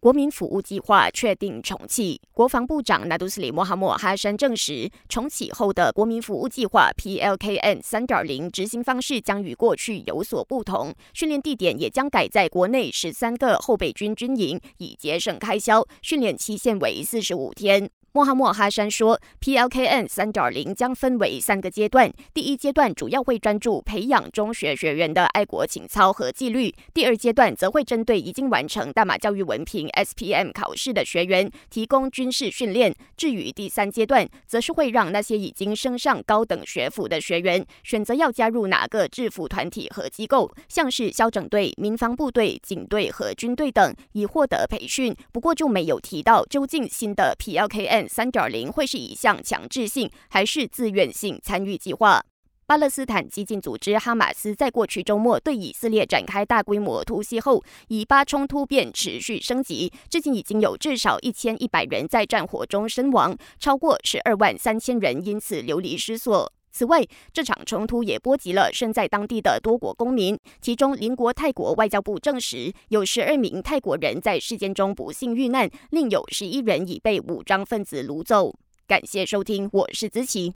国民服务计划确定重启。国防部长纳杜斯里莫哈默哈山证实，重启后的国民服务计划 （PLKN 3.0） ）执行方式将与过去有所不同，训练地点也将改在国内十三个后备军军营，以节省开销。训练期限为四十五天。莫哈默哈山说，PLKN 三点零将分为三个阶段。第一阶段主要会专注培养中学学员的爱国情操和纪律；第二阶段则会针对已经完成大马教育文凭 SPM 考试的学员提供军事训练。至于第三阶段，则是会让那些已经升上高等学府的学员选择要加入哪个制服团体和机构，像是校整队、民防部队、警队和军队等，以获得培训。不过就没有提到究竟新的 PLKN。三点零会是一项强制性还是自愿性参与计划？巴勒斯坦激进组织哈马斯在过去周末对以色列展开大规模突袭后，以巴冲突便持续升级，至今已经有至少一千一百人在战火中身亡，超过十二万三千人因此流离失所。此外，这场冲突也波及了身在当地的多国公民。其中，邻国泰国外交部证实，有十二名泰国人在事件中不幸遇难，另有十一人已被武装分子掳走。感谢收听，我是子琪。